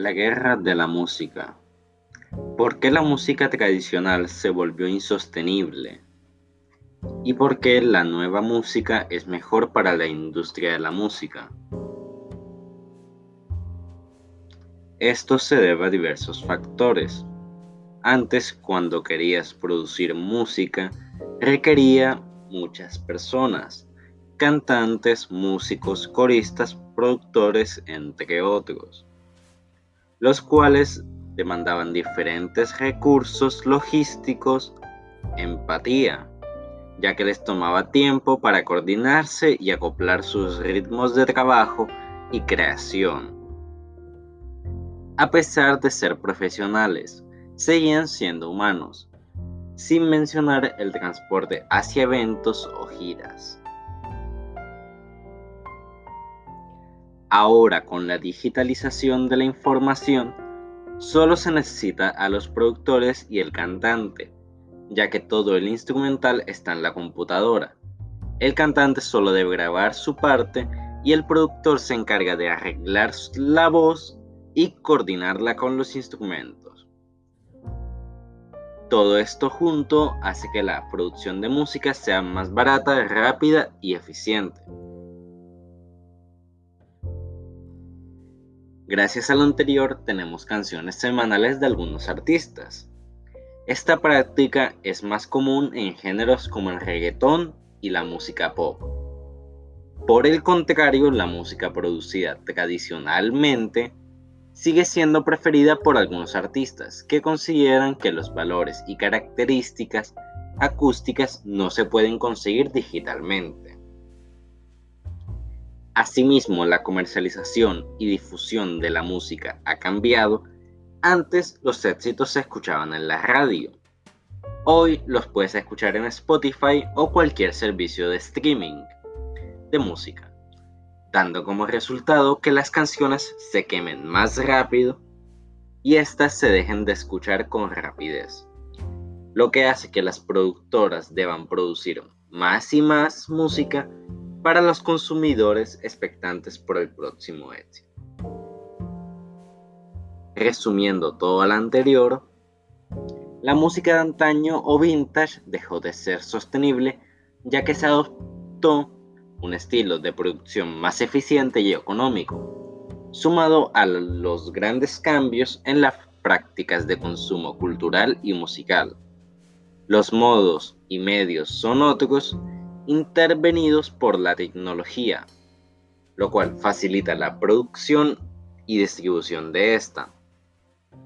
La guerra de la música. ¿Por qué la música tradicional se volvió insostenible? ¿Y por qué la nueva música es mejor para la industria de la música? Esto se debe a diversos factores. Antes, cuando querías producir música, requería muchas personas, cantantes, músicos, coristas, productores, entre otros, los cuales demandaban diferentes recursos logísticos, empatía, ya que les tomaba tiempo para coordinarse y acoplar sus ritmos de trabajo y creación. A pesar de ser profesionales, seguían siendo humanos, sin mencionar el transporte hacia eventos o giras. Ahora con la digitalización de la información, solo se necesita a los productores y el cantante, ya que todo el instrumental está en la computadora. El cantante solo debe grabar su parte y el productor se encarga de arreglar la voz y coordinarla con los instrumentos. Todo esto junto hace que la producción de música sea más barata, rápida y eficiente. Gracias a lo anterior tenemos canciones semanales de algunos artistas. Esta práctica es más común en géneros como el reggaetón y la música pop. Por el contrario, la música producida tradicionalmente sigue siendo preferida por algunos artistas que consideran que los valores y características acústicas no se pueden conseguir digitalmente. Asimismo, la comercialización y difusión de la música ha cambiado. Antes los éxitos se escuchaban en la radio. Hoy los puedes escuchar en Spotify o cualquier servicio de streaming de música, dando como resultado que las canciones se quemen más rápido y éstas se dejen de escuchar con rapidez, lo que hace que las productoras deban producir más y más música para los consumidores expectantes por el próximo éxito. Resumiendo todo lo anterior, la música de antaño o vintage dejó de ser sostenible ya que se adoptó un estilo de producción más eficiente y económico, sumado a los grandes cambios en las prácticas de consumo cultural y musical. Los modos y medios son otros intervenidos por la tecnología, lo cual facilita la producción y distribución de esta,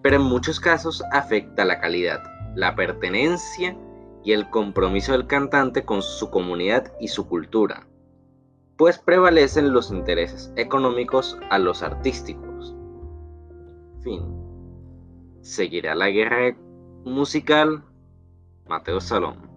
pero en muchos casos afecta la calidad, la pertenencia y el compromiso del cantante con su comunidad y su cultura, pues prevalecen los intereses económicos a los artísticos. Fin. Seguirá la guerra musical Mateo Salón.